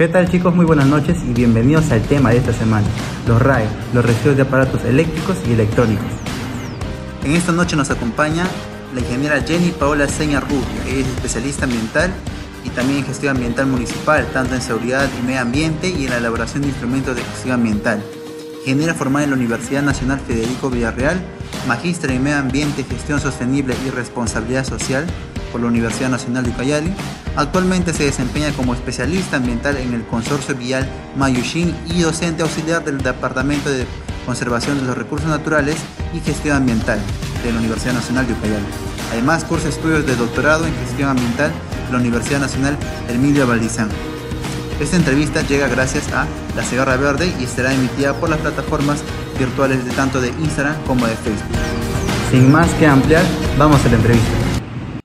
¿Qué tal chicos? Muy buenas noches y bienvenidos al tema de esta semana, los RAE, los residuos de aparatos eléctricos y electrónicos. En esta noche nos acompaña la ingeniera Jenny Paola Seña Rubio, es especialista ambiental y también en gestión ambiental municipal, tanto en seguridad y medio ambiente y en la elaboración de instrumentos de gestión ambiental. Ingeniera formada en la Universidad Nacional Federico Villarreal, magistra en medio ambiente, gestión sostenible y responsabilidad social por la Universidad Nacional de Ucayali. Actualmente se desempeña como especialista ambiental en el Consorcio Vial Mayushin y docente auxiliar del Departamento de Conservación de los Recursos Naturales y Gestión Ambiental de la Universidad Nacional de Ucayali. Además, cursa estudios de doctorado en Gestión Ambiental de la Universidad Nacional Emilio Valdizán. Esta entrevista llega gracias a La Cigarra Verde y estará emitida por las plataformas virtuales de tanto de Instagram como de Facebook. Sin más que ampliar, vamos a la entrevista.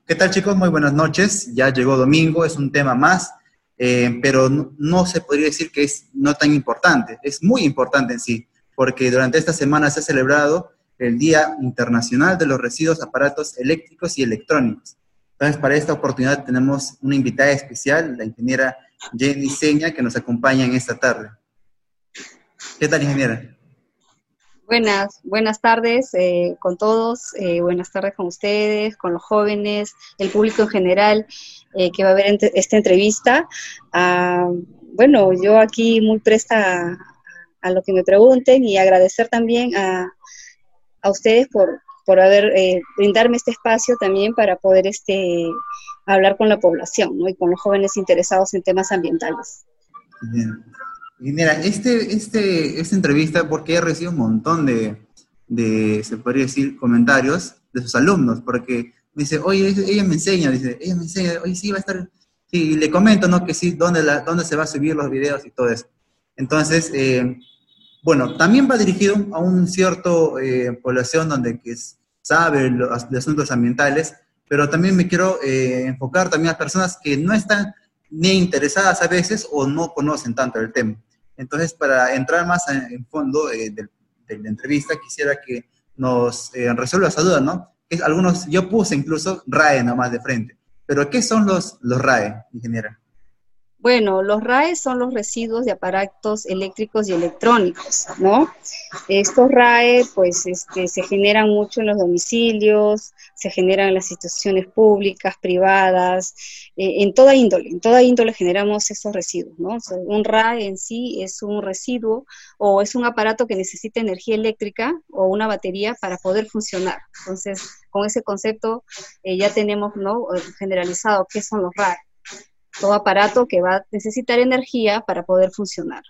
¿Qué tal chicos? Muy buenas noches. Ya llegó domingo, es un tema más, eh, pero no, se podría decir que es no tan importante. Es muy importante en sí, porque durante esta semana se ha celebrado el Día Internacional de los Residuos, Aparatos Eléctricos y Electrónicos. Entonces, para esta oportunidad tenemos una invitada especial, la ingeniera Jenny Seña, que nos acompaña en esta tarde. ¿Qué tal, ingeniera? Buenas, buenas tardes eh, con todos, eh, buenas tardes con ustedes, con los jóvenes, el público en general eh, que va a ver esta entrevista. Ah, bueno, yo aquí muy presta a, lo que me pregunten y agradecer también a, a ustedes por, por haber brindarme este espacio también para poder este, hablar con la población ¿no? y con los jóvenes interesados en temas ambientales. Bien. Mira, este, este, esta entrevista, porque he recibido un montón de, de, se podría decir, comentarios de sus alumnos, porque me dice, oye, ella me enseña, dice, ella me enseña, oye, sí, va a estar, sí, y le comento, ¿no? Que sí, dónde, la, dónde se va a subir los videos y todo eso. Entonces, eh, bueno, también va dirigido a un cierto eh, población donde que sabe los, asuntos ambientales, pero también me quiero eh, enfocar también a personas que no están ni interesadas a veces o no conocen tanto el tema. Entonces, para entrar más en, fondo eh, de, la entrevista, quisiera que nos eh, resuelva esa duda, ¿no? algunos, yo puse incluso RAE nomás de frente, pero ¿qué son los, los RAE, ingeniera? Bueno, los RAE son los residuos de aparatos eléctricos y electrónicos, ¿no? Estos RAE, pues, este, se generan mucho en los domicilios, se generan en las instituciones públicas, privadas, eh, en toda índole, en toda índole generamos esos residuos, ¿no? un RAE en sí es un residuo o es un aparato que necesita energía eléctrica o una batería para poder funcionar. Entonces, con ese concepto eh, ya tenemos, ¿no? Generalizado qué son los RAE todo aparato que va a necesitar energía para poder funcionar.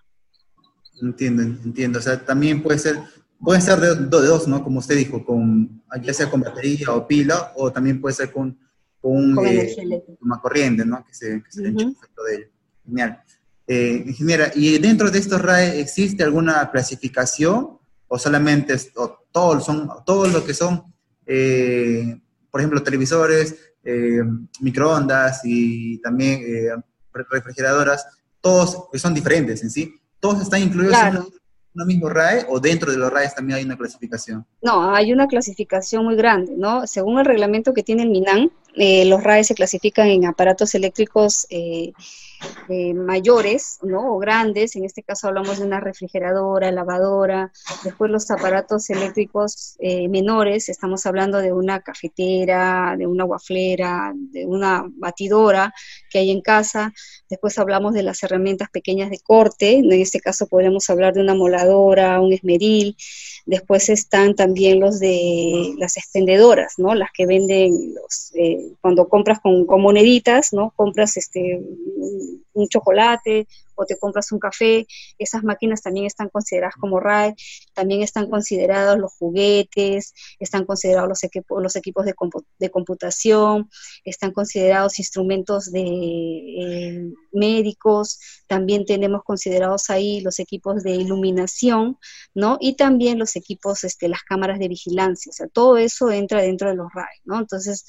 Entiendo, entiendo. O sea, también puede ser, puede ser de, dos, ¿no? Como usted dijo, con, ya sea con batería o pila, o también puede ser con, con, con eh, una corriente, ¿no? Que se, que se uh efecto de ello. Genial. Eh, ingeniera, ¿y dentro de estos RAE existe alguna clasificación o solamente o todos son todos lo que son, eh, por ejemplo, televisores, eh, microondas y también refrigeradoras, todos son diferentes en sí, todos están incluidos en un mismo RAE o dentro de los RAE también hay una clasificación? No, hay una clasificación muy grande, ¿no? Según el reglamento que tiene el MINAN, eh, los RAE se clasifican en aparatos eléctricos eh, mayores, ¿no? O grandes, en este caso hablamos de una refrigeradora, lavadora, después los aparatos eléctricos eh, menores, estamos hablando de una cafetera, de una guaflera, de una batidora que hay en casa, después hablamos de las herramientas pequeñas de corte, en este caso podemos hablar de una moladora, un esmeril, después están también los de las expendedoras, ¿no? Las que venden los, eh, cuando compras con, con moneditas, ¿no? Compras este un chocolate o te compras un café, esas máquinas también están consideradas como RAE, también están considerados los juguetes, están considerados los, equipos, los equipos de, computación, están considerados instrumentos de eh, médicos, también tenemos considerados ahí los equipos de iluminación, ¿no? Y también los equipos, este, las cámaras de vigilancia, o sea, todo eso entra dentro de los RAE, ¿no? Entonces,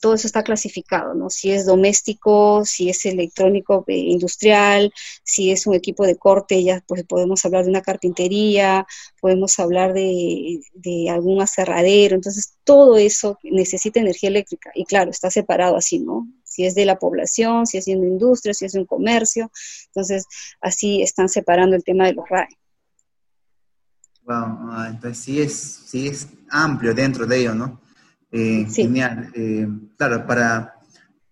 todo eso está clasificado, ¿no? Si es doméstico, si es electrónico, eh, industrial, si es un equipo de corte, ya pues podemos hablar de una carpintería, podemos hablar de, algún aserradero, entonces todo eso necesita energía eléctrica y claro, está separado así, ¿no? si es de la población, si es de industria, si es de un comercio. Entonces, así están separando el tema de los RAE. Wow, ah, entonces sí es, sí es amplio dentro de ello, ¿no? Eh, genial. Eh, claro, para...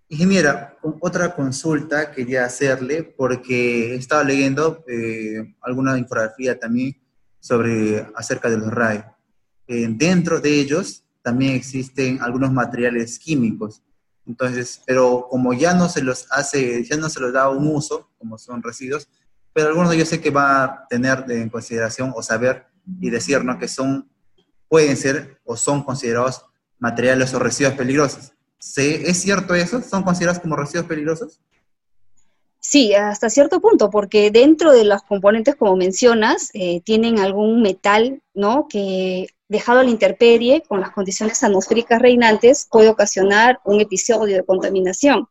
Ingeniera, otra consulta quería hacerle porque he estado leyendo eh, alguna infografía también sobre acerca de los RAE. dentro de ellos también existen algunos materiales químicos. Entonces, pero como ya no se los hace, ya no se los da un uso, como son residuos, pero algunos yo sé que va a tener en consideración o saber y decirnos que son, pueden ser o son considerados materiales o residuos peligrosos. ¿Es cierto eso? ¿Son considerados como residuos peligrosos? Sí, hasta cierto punto, porque dentro de los componentes, como mencionas, eh, tienen algún metal, ¿no? Que dejado a la intemperie con las condiciones atmosféricas reinantes puede ocasionar un episodio de contaminación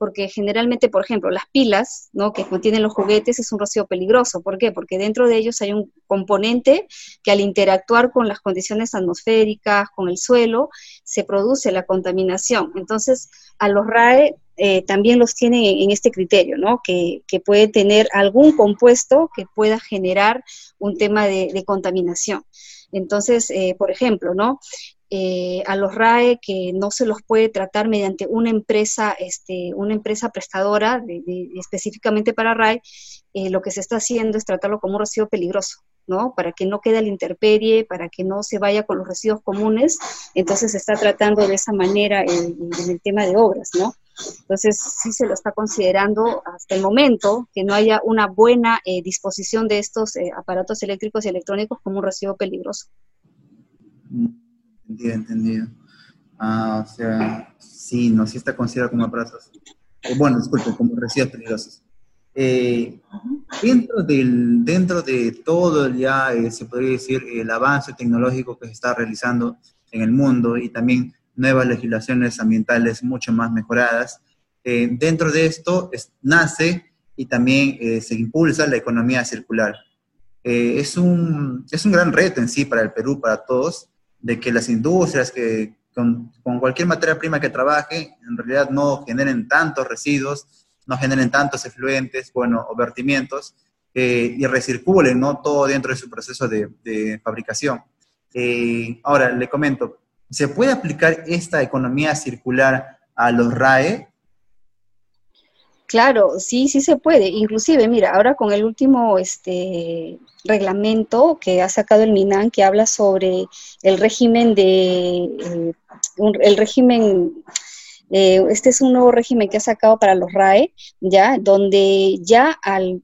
porque generalmente, por ejemplo, las pilas, ¿no? que contienen los juguetes es un rocío peligroso. ¿Por qué? Porque dentro de ellos hay un componente que al interactuar con las condiciones atmosféricas, con el suelo, se produce la contaminación. Entonces, a los RAE eh, también los tienen en, este criterio, ¿no? Que, puede tener algún compuesto que pueda generar un tema de, contaminación. Entonces, eh, por ejemplo, ¿no? Eh, a los RAE que no se los puede tratar mediante una empresa, este, una empresa prestadora específicamente para RAE, eh, lo que se está haciendo es tratarlo como un residuo peligroso, ¿no? Para que no quede a la intemperie, para que no se vaya con los residuos comunes, entonces se está tratando de esa manera en, el tema de obras, ¿no? Entonces, sí se lo está considerando hasta el momento que no haya una buena eh, disposición de estos aparatos eléctricos y electrónicos como un residuo peligroso. Mm. Entendido, entendido. Ah, o sea, sí, no, sí está considerado como aparatos. Eh, bueno, disculpe, como residuos peligrosos. Eh, dentro, del, dentro de todo ya eh, se podría decir el avance tecnológico que se está realizando en el mundo y también nuevas legislaciones ambientales mucho más mejoradas, dentro de esto nace y también se impulsa la economía circular. es, un, es un gran reto en sí para el Perú, para todos, de que las industrias que con, cualquier materia prima que trabaje, en realidad no generen tantos residuos, no generen tantos efluentes, bueno, o vertimientos, eh, y recirculen, ¿no? Todo dentro de su proceso de, fabricación. Eh, ahora, le comento, ¿se puede aplicar esta economía circular a los RAE? Claro, sí, sí se puede. Inclusive, mira, ahora con el último este, reglamento que ha sacado el MINAN, que habla sobre el régimen de, eh, el régimen, eh, este es un nuevo régimen que ha sacado para los RAE, ya, donde ya al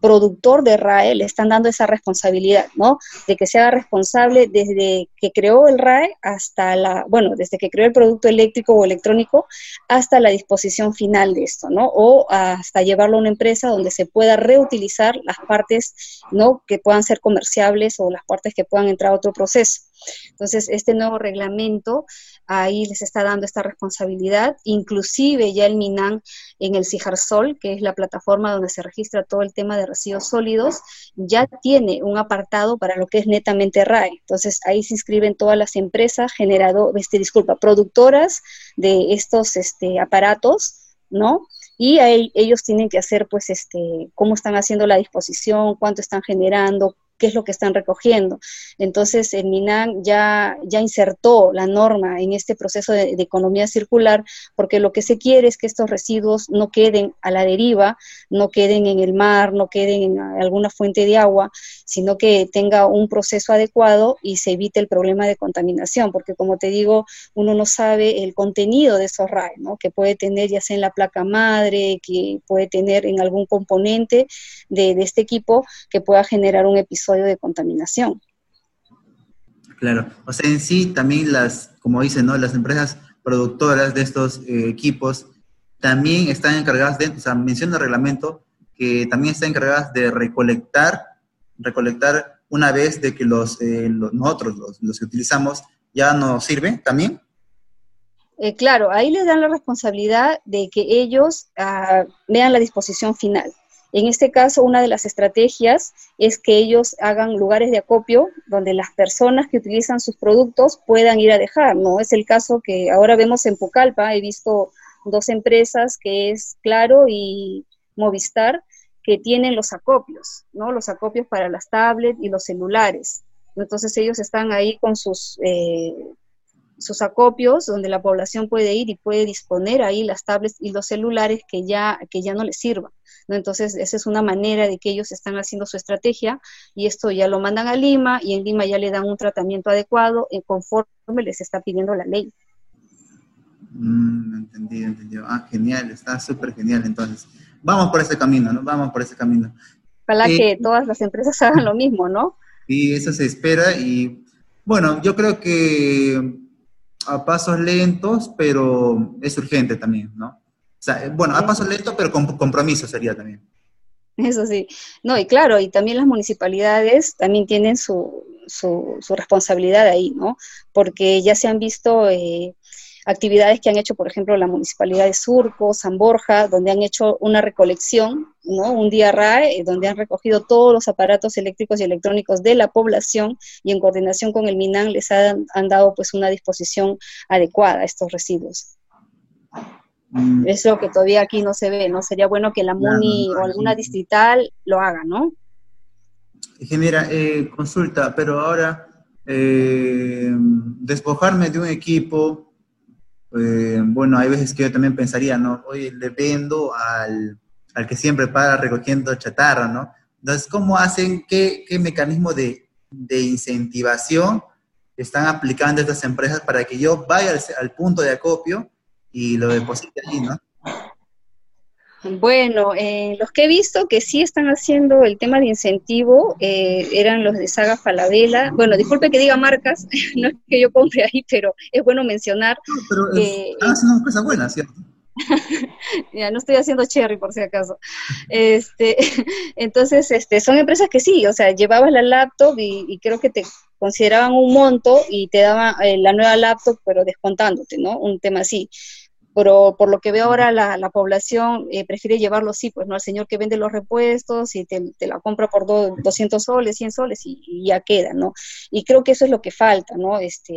productor de RAE le están dando esa responsabilidad, ¿no? De que sea responsable desde que creó el RAE hasta la, bueno, desde que creó el producto eléctrico o electrónico hasta la disposición final de esto, ¿no? O hasta llevarlo a una empresa donde se pueda reutilizar las partes, ¿no? Que puedan ser comerciables o las partes que puedan entrar a otro proceso. Entonces, este nuevo reglamento ahí les está dando esta responsabilidad, inclusive ya el MINAN en el CIJARSOL, que es la plataforma donde se registra todo el tema de residuos sólidos, ya tiene un apartado para lo que es netamente RAE. Entonces, ahí se inscriben todas las empresas generado, este, disculpa, productoras de estos este, aparatos, ¿no? y ahí, ellos tienen que hacer pues este cómo están haciendo la disposición, cuánto están generando, qué es lo que están recogiendo. Entonces, el MINAN ya, ya insertó la norma en este proceso de, economía circular, porque lo que se quiere es que estos residuos no queden a la deriva, no queden en el mar, no queden en alguna fuente de agua, sino que tenga un proceso adecuado y se evite el problema de contaminación, porque como te digo, uno no sabe el contenido de esos RAE, ¿no? que puede tener ya sea en la placa madre, que puede tener en algún componente de este equipo que pueda generar un episodio de contaminación. Claro, o sea, en sí también las, como dicen, ¿no? Las empresas productoras de estos eh, equipos también están encargadas de, o sea, menciona el reglamento que también están encargadas de recolectar, recolectar una vez de que los, eh, nosotros, los, que utilizamos, ya nos sirven también. Eh, claro, ahí les dan la responsabilidad de que ellos ah, vean la disposición final. En este caso, una de las estrategias es que ellos hagan lugares de acopio donde las personas que utilizan sus productos puedan ir a dejar, ¿no? Es el caso que ahora vemos en Pucallpa, he visto dos empresas que es Claro y Movistar, que tienen los acopios, ¿no? Los acopios para las tablets y los celulares. Entonces ellos están ahí con sus, eh, sus acopios donde la población puede ir y puede disponer ahí las tablets y los celulares que ya, que ya no les sirvan. Entonces, esa es una manera de que ellos están haciendo su estrategia y esto ya lo mandan a Lima y en Lima ya le dan un tratamiento adecuado eh, conforme les está pidiendo la ley. Mm, entendido, entendido. Ah, genial, está súper genial entonces. Vamos por ese camino, ¿no? Vamos por ese camino. Ojalá eh, que todas las empresas hagan lo mismo, ¿no? Sí, eso se espera y bueno, yo creo que a pasos lentos, pero es urgente también, ¿no? O sea, bueno, a pasos lentos, pero con compromiso sería también. Eso sí. No, y claro, y también las municipalidades también tienen su, su, responsabilidad ahí, ¿no? Porque ya se han visto eh, actividades que han hecho, por ejemplo, la Municipalidad de Surco, San Borja, donde han hecho una recolección, ¿no? Un día RAE, donde han recogido todos los aparatos eléctricos y electrónicos de la población y en coordinación con el MINAN les han, dado pues una disposición adecuada a estos residuos. Mm. Es lo que todavía aquí no se ve, ¿no? Sería bueno que la MUNI o alguna distrital lo haga, ¿no? Genera eh, consulta, pero ahora eh, despojarme de un equipo eh, bueno, hay veces que yo también pensaría, ¿no? Oye, le vendo al, al que siempre para recogiendo chatarra, ¿no? Entonces, ¿cómo hacen, qué, qué mecanismo de, de, incentivación están aplicando estas empresas para que yo vaya al, al punto de acopio y lo deposite allí, ¿no? Bueno, eh, los que he visto que sí están haciendo el tema de incentivo eh, eran los de Saga Falabella. Bueno, disculpe que diga marcas, no es que yo compre ahí, pero es bueno mencionar. No, pero que, están haciendo cosas buenas, ¿cierto? ya no estoy haciendo cherry por si acaso. Este, entonces, este, son empresas que sí, o sea, llevabas la laptop y, creo que te consideraban un monto y te daban eh, la nueva laptop, pero descontándote, ¿no? Un tema así pero por lo que veo ahora la, población eh, prefiere llevarlo sí, pues no al señor que vende los repuestos y te, la compra por 200 soles, 100 soles y, ya queda, ¿no? Y creo que eso es lo que falta, ¿no? Este,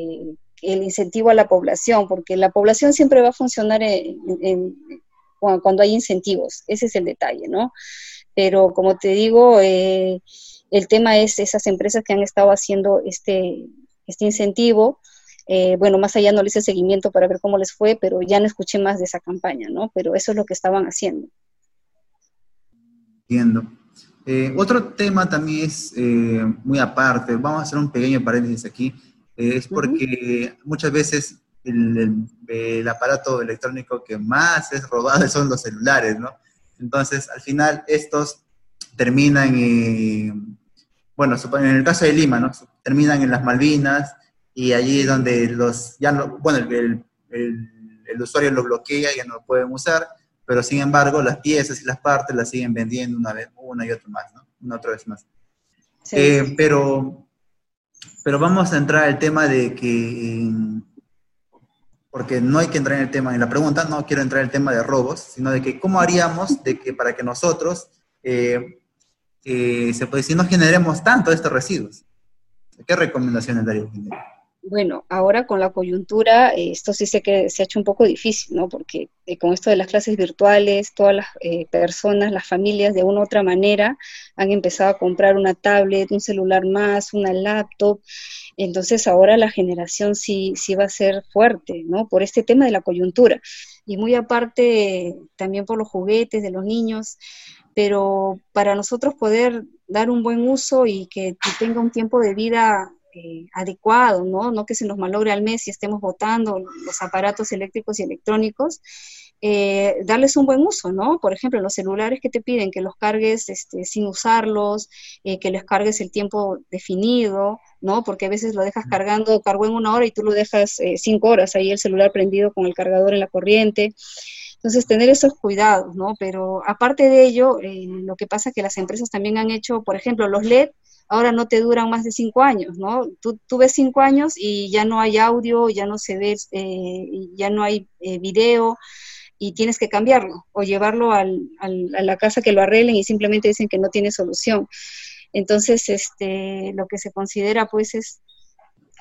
el incentivo a la población, porque la población siempre va a funcionar cuando hay incentivos, ese es el detalle, ¿no? Pero como te digo, eh, el tema es esas empresas que han estado haciendo este, este incentivo, eh, bueno, más allá no le hice seguimiento para ver cómo les fue, pero ya no escuché más de esa campaña, ¿no? Pero eso es lo que estaban haciendo. Entiendo. Eh, otro tema también es eh, muy aparte, vamos a hacer un pequeño paréntesis aquí, es porque muchas veces el, aparato electrónico que más es robado son los celulares, ¿no? Entonces, al final, estos terminan, en, bueno, en el caso de Lima, ¿no? Terminan en las Malvinas, y allí donde los, ya no, bueno, el, el, usuario lo bloquea, ya no lo pueden usar, pero sin embargo las piezas y las partes las siguen vendiendo una vez, una y otra más, ¿no? Una otra vez más. Eh, pero, pero vamos a entrar al tema de que, porque no hay que entrar en el tema, en la pregunta, no quiero entrar en el tema de robos, sino de que cómo haríamos de que para que nosotros, eh, eh, se puede decir, no generemos tanto estos residuos. ¿Qué recomendaciones daría? Bueno, ahora con la coyuntura, eh, esto sí sé que se ha hecho un poco difícil, ¿no? Porque eh, con esto de las clases virtuales, todas las eh, personas, las familias, de una u otra manera, han empezado a comprar una tablet, un celular más, una laptop. Entonces ahora la generación sí, sí va a ser fuerte, ¿no? Por este tema de la coyuntura. Y muy aparte, también por los juguetes de los niños pero para nosotros poder dar un buen uso y que tenga un tiempo de vida eh, adecuado, ¿no? No que se nos malogre al mes y estemos botando los aparatos eléctricos y electrónicos, eh, darles un buen uso, ¿no? Por ejemplo, los celulares que te piden que los cargues este, sin usarlos, eh, que les cargues el tiempo definido, ¿no? Porque a veces lo dejas cargando, cargó en una hora y tú lo dejas cinco horas ahí el celular prendido con el cargador en la corriente. Entonces, tener esos cuidados, ¿no? Pero aparte de ello, lo que pasa es que las empresas también han hecho, por ejemplo, los LED ahora no te duran más de cinco años, ¿no? Tú, tú ves cinco años y ya no hay audio, ya no se ve, eh, ya no hay eh, video y tienes que cambiarlo o llevarlo al, al, a la casa que lo arreglen y simplemente dicen que no tiene solución. Entonces, este, lo que se considera pues es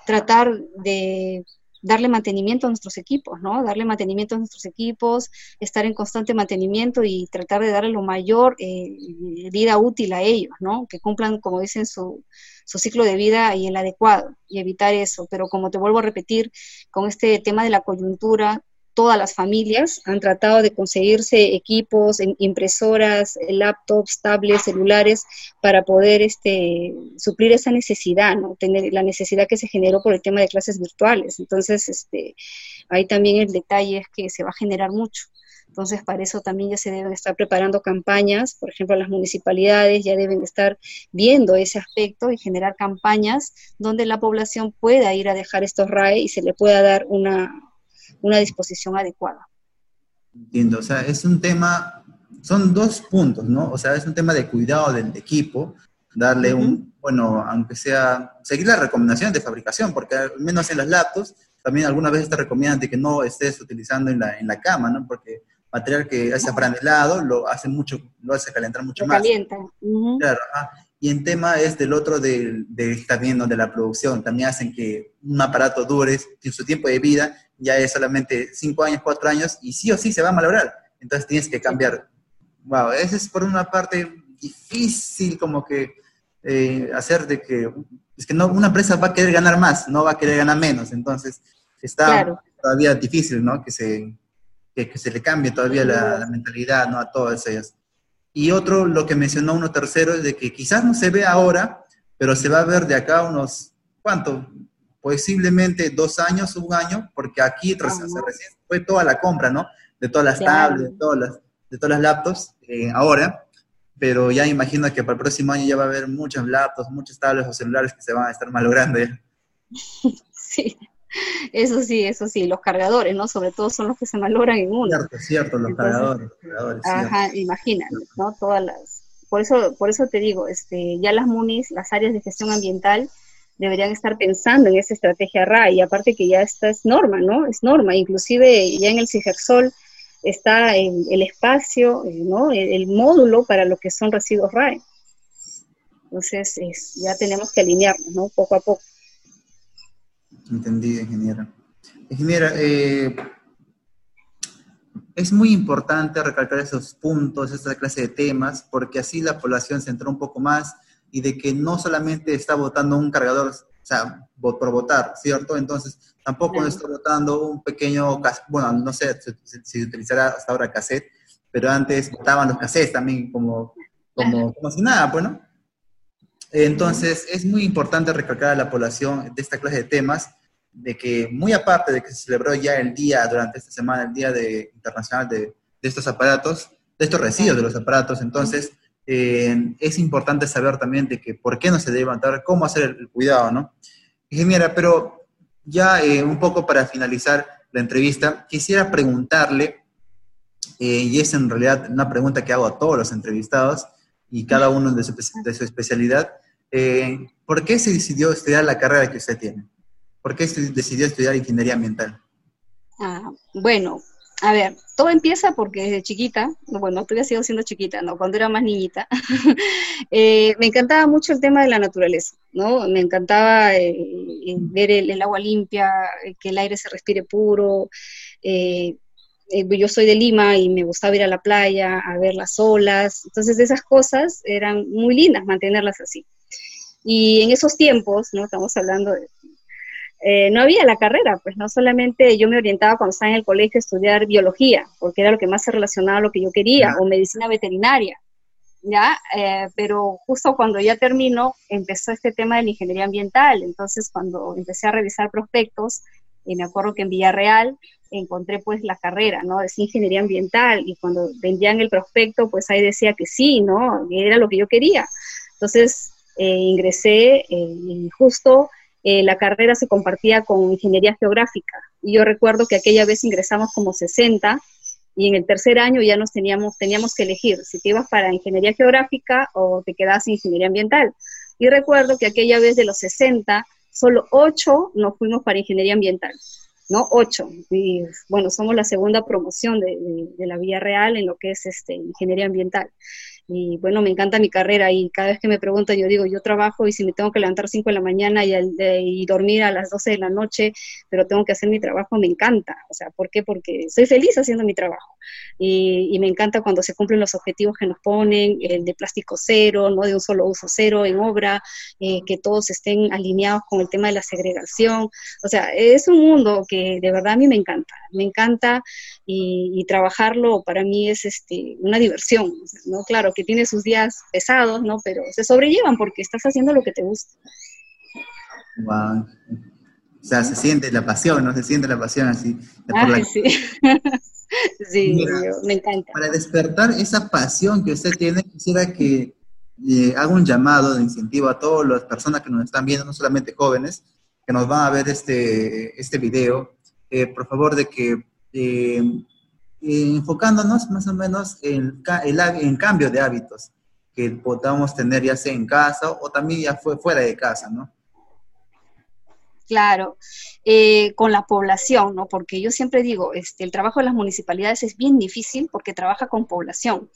tratar de darle mantenimiento a nuestros equipos, ¿no? Darle mantenimiento a nuestros equipos, estar en constante mantenimiento y tratar de darle lo mayor eh, vida útil a ellos, ¿no? Que cumplan, como dicen, su, su ciclo de vida y el adecuado y evitar eso. Pero como te vuelvo a repetir, con este tema de la coyuntura, todas las familias han tratado de conseguirse equipos, impresoras, laptops, tablets, celulares, para poder este, suplir esa necesidad, ¿no? Tener la necesidad que se generó por el tema de clases virtuales. Entonces, este, ahí también el detalle es que se va a generar mucho. Entonces, para eso también ya se deben estar preparando campañas, por ejemplo, las municipalidades ya deben estar viendo ese aspecto y generar campañas donde la población pueda ir a dejar estos RAE y se le pueda dar una, una disposición adecuada. Entiendo, o sea, es un tema, son dos puntos, ¿no? O sea, es un tema de cuidado del equipo, darle un, bueno, aunque sea, seguir las recomendaciones de fabricación, porque al menos en los laptops también algunas veces te recomiendan de que no estés utilizando en la, en la cama, ¿no? Porque material que es lado lo hace mucho, lo hace calentar mucho más. Calienta. Claro, Y en tema es del otro del, del, también de la producción, también hacen que un aparato dure en su tiempo de vida ya es solamente 5 años, 4 años, y sí o sí se va a malograr. Entonces tienes que cambiar. Wow, esa es por una parte difícil como que eh, hacer de que, es que no, una empresa va a querer ganar más, no va a querer ganar menos. Entonces está todavía difícil, ¿no? Que se, que, se le cambie todavía la, mentalidad, ¿no? A todas ellas. Y otro, lo que mencionó uno tercero, es de que quizás no se ve ahora, pero se va a ver de acá unos, ¿cuánto? posiblemente dos años, un año, porque aquí recién fue toda la compra, ¿no? De todas las tablets, de todas las, de todas las laptops, eh, ahora, pero ya imagino que para el próximo año ya va a haber muchos laptops, muchos tablets o celulares que se van a estar malogrando ya. Sí, eso sí, eso sí, los cargadores, ¿no? Sobre todo son los que se malogran en uno. Cierto, cierto, los cargadores. Los cargadores ajá, imagínate, ¿no? Todas las... Por eso, por eso te digo, este, ya las MUNIS, las áreas de gestión ambiental, deberían estar pensando en esa estrategia RA y aparte que ya esta es norma, ¿no? Es norma, inclusive ya en el CIGERSOL está el, el espacio, eh, ¿no? El, módulo para lo que son residuos RAE. Entonces, ya tenemos que alinearnos, ¿no? Poco a poco. Entendido, ingeniera. Ingeniera, eh, es muy importante recalcar esos puntos, esta clase de temas, porque así la población se entró un poco más y de que no solamente está votando un cargador, o sea, por votar, ¿cierto? Entonces, tampoco está votando un pequeño, bueno, no sé si, utilizará hasta ahora cassette, pero antes votaban los cassettes también como, como, como si nada, bueno. Pues, Entonces, es muy importante recalcar a la población de esta clase de temas, de que muy aparte de que se celebró ya el día, durante esta semana, el Día de, Internacional de, de estos aparatos, de estos residuos de los aparatos, entonces, eh, es importante saber también de que por qué no se debe levantar, cómo hacer el, cuidado, ¿no? Ingeniera, pero ya eh, un poco para finalizar la entrevista, quisiera preguntarle, eh, y es en realidad una pregunta que hago a todos los entrevistados y cada uno de su, de su especialidad, ¿por qué se decidió estudiar la carrera que usted tiene? ¿Por qué decidió estudiar ingeniería ambiental? Ah, bueno, a ver, todo empieza porque desde chiquita, bueno, todavía sigo siendo chiquita, ¿no? Cuando era más niñita, eh, me encantaba mucho el tema de la naturaleza, ¿no? Me encantaba eh, eh, ver el, agua limpia, que el aire se respire puro. yo soy de Lima y me gustaba ir a la playa, a ver las olas. Entonces, esas cosas eran muy lindas mantenerlas así. Y en esos tiempos, ¿no? Estamos hablando de eh, no había la carrera, pues no solamente yo me orientaba cuando estaba en el colegio a estudiar biología, porque era lo que más se relacionaba a lo que yo quería, o medicina veterinaria, ¿ya? Eh, pero justo cuando ya terminó, empezó este tema de la ingeniería ambiental, entonces cuando empecé a revisar prospectos, y me acuerdo que en Villarreal encontré pues la carrera, ¿no? Es ingeniería ambiental, y cuando vendían el prospecto, pues ahí decía que sí, ¿no? Era lo que yo quería. Entonces eh, ingresé y justo eh, la carrera se compartía con ingeniería geográfica. Y yo recuerdo que aquella vez ingresamos como 60 y en el tercer año ya nos teníamos, teníamos que elegir si te ibas para ingeniería geográfica o te quedabas en ingeniería ambiental. Y recuerdo que aquella vez de los 60, solo 8 nos fuimos para ingeniería ambiental, ¿no? 8. Y bueno, somos la segunda promoción de, la Vía Real en lo que es este, ingeniería ambiental. Y bueno, me encanta mi carrera y cada vez que me preguntan yo digo, yo trabajo y si me tengo que levantar 5 de la mañana y, y, dormir a las 12 de la noche, pero tengo que hacer mi trabajo, me encanta. O sea, ¿por qué? Porque soy feliz haciendo mi trabajo. Y, me encanta cuando se cumplen los objetivos que nos ponen, el de plástico cero, no de un solo uso cero en obra, eh, que todos estén alineados con el tema de la segregación. O sea, es un mundo que de verdad a mí me encanta, me encanta y, y trabajarlo para mí es este, una diversión, ¿no? Claro, que tiene sus días pesados, ¿no? Pero se sobrellevan porque estás haciendo lo que te gusta. Wow. O sea, se siente la pasión, ¿no? Se siente la pasión así. sí. sí, me encanta. Para despertar esa pasión que usted tiene, quisiera que eh, haga un llamado de incentivo a todas las personas que nos están viendo, no solamente jóvenes, que nos van a ver este, este video, eh, por favor, de que eh, eh, enfocándonos más o menos en, en cambio de hábitos que podamos tener ya sea en casa o también ya fue fuera de casa, ¿no? Claro, eh, con la población, ¿no? Porque yo siempre digo, este, el trabajo de las municipalidades es bien difícil porque trabaja con población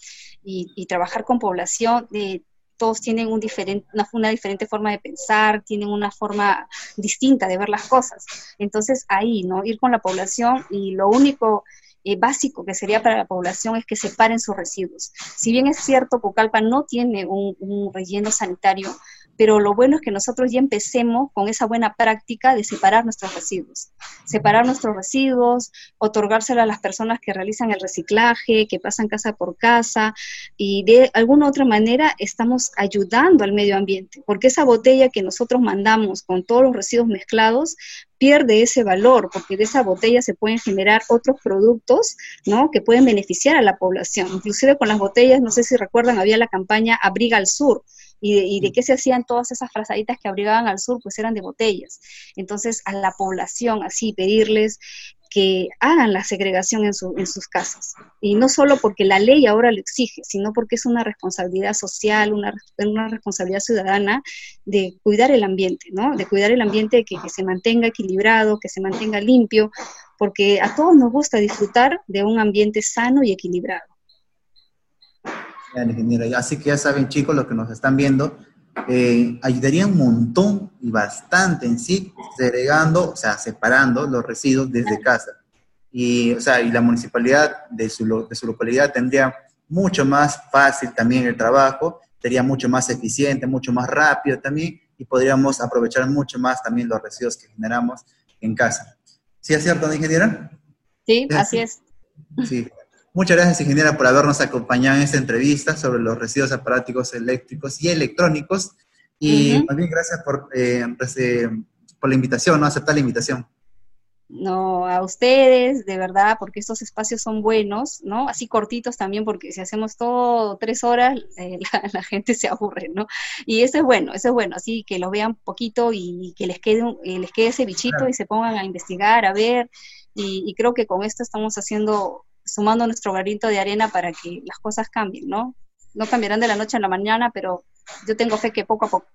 y, trabajar con población, eh, todos tienen un diferente, una, una, diferente forma de pensar, tienen una forma distinta de ver las cosas. Entonces ahí, ¿no? Ir con la población y lo único eh, básico que sería para la población es que separen sus residuos. Si bien es cierto, Pucallpa no tiene un, relleno sanitario, pero lo bueno es que nosotros ya empecemos con esa buena práctica de separar nuestros residuos. Separar nuestros residuos, otorgárselo a las personas que realizan el reciclaje, que pasan casa por casa, y de alguna otra manera estamos ayudando al medio ambiente, porque esa botella que nosotros mandamos con todos los residuos mezclados pierde ese valor, porque de esa botella se pueden generar otros productos, ¿no? Que pueden beneficiar a la población. Inclusive con las botellas, no sé si recuerdan, había la campaña Abriga al Sur, y de, y de, qué se hacían todas esas frazaditas que abrigaban al sur, pues eran de botellas. Entonces, a la población, así, pedirles que hagan la segregación en, sus casas. Y no solo porque la ley ahora lo exige, sino porque es una responsabilidad social, una, una responsabilidad ciudadana de cuidar el ambiente, ¿no? De cuidar el ambiente, que, que se mantenga equilibrado, que se mantenga limpio, porque a todos nos gusta disfrutar de un ambiente sano y equilibrado. Así que ya saben, chicos, los que nos están viendo, eh, ayudaría un montón y bastante en sí, segregando, o sea, separando los residuos desde casa. Y, o sea, y la municipalidad de su, de su localidad tendría mucho más fácil también el trabajo, sería mucho más eficiente, mucho más rápido también, y podríamos aprovechar mucho más también los residuos que generamos en casa. ¿Sí es cierto, ingeniera? Sí, así es. Sí. Muchas gracias, ingeniera, por habernos acompañado en esta entrevista sobre los residuos aparáticos eléctricos y electrónicos. Y también gracias por, eh, pues, eh, por la invitación, ¿no? Aceptar la invitación. No, a ustedes, de verdad, porque estos espacios son buenos, ¿no? Así cortitos también, porque si hacemos todo tres horas, eh, la, gente se aburre, ¿no? Y eso es bueno, eso es bueno, así que lo vean poquito y que les quede, les quede ese bichito y se pongan a investigar, a ver, y, y creo que con esto estamos haciendo sumando nuestro granito de arena para que las cosas cambien, ¿no? No cambiarán de la noche a la mañana, pero yo tengo fe que poco a poco.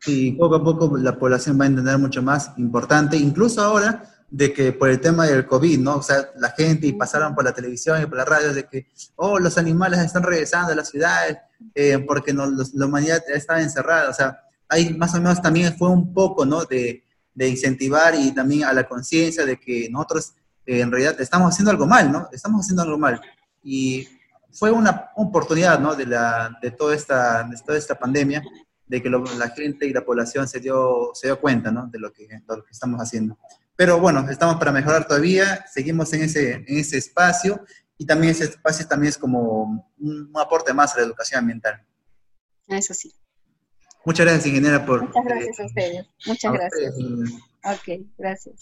Sí, poco a poco la población va a entender mucho más importante, incluso ahora de que por el tema del COVID, ¿no? O sea, la gente y pasaron por la televisión y por la radio de que, oh, los animales están regresando a las ciudades eh, porque no, la humanidad estaba encerrada. O sea, ahí más o menos también fue un poco, ¿no? De, de incentivar y también a la conciencia de que nosotros en realidad estamos haciendo algo mal, ¿no? Estamos haciendo algo mal. Y fue una oportunidad, ¿no? De, la, de, toda, esta, de toda esta pandemia, de que la gente y la población se dio, se dio cuenta, ¿no? De lo, que, lo que estamos haciendo. Pero bueno, estamos para mejorar todavía, seguimos en ese, en ese espacio y también ese espacio también es como un, aporte más a la educación ambiental. Eso sí. Muchas gracias, ingeniera, por... Muchas gracias a ustedes. Muchas gracias. Ok, gracias.